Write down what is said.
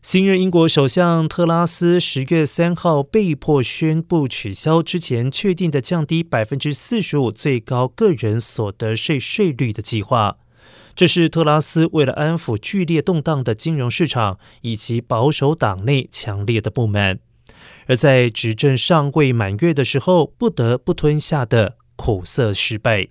新任英国首相特拉斯十月三号被迫宣布取消之前确定的降低百分之四十五最高个人所得税税率的计划。这是特拉斯为了安抚剧烈动荡的金融市场以及保守党内强烈的不满。而在执政尚未满月的时候不得不吞下的苦涩失败。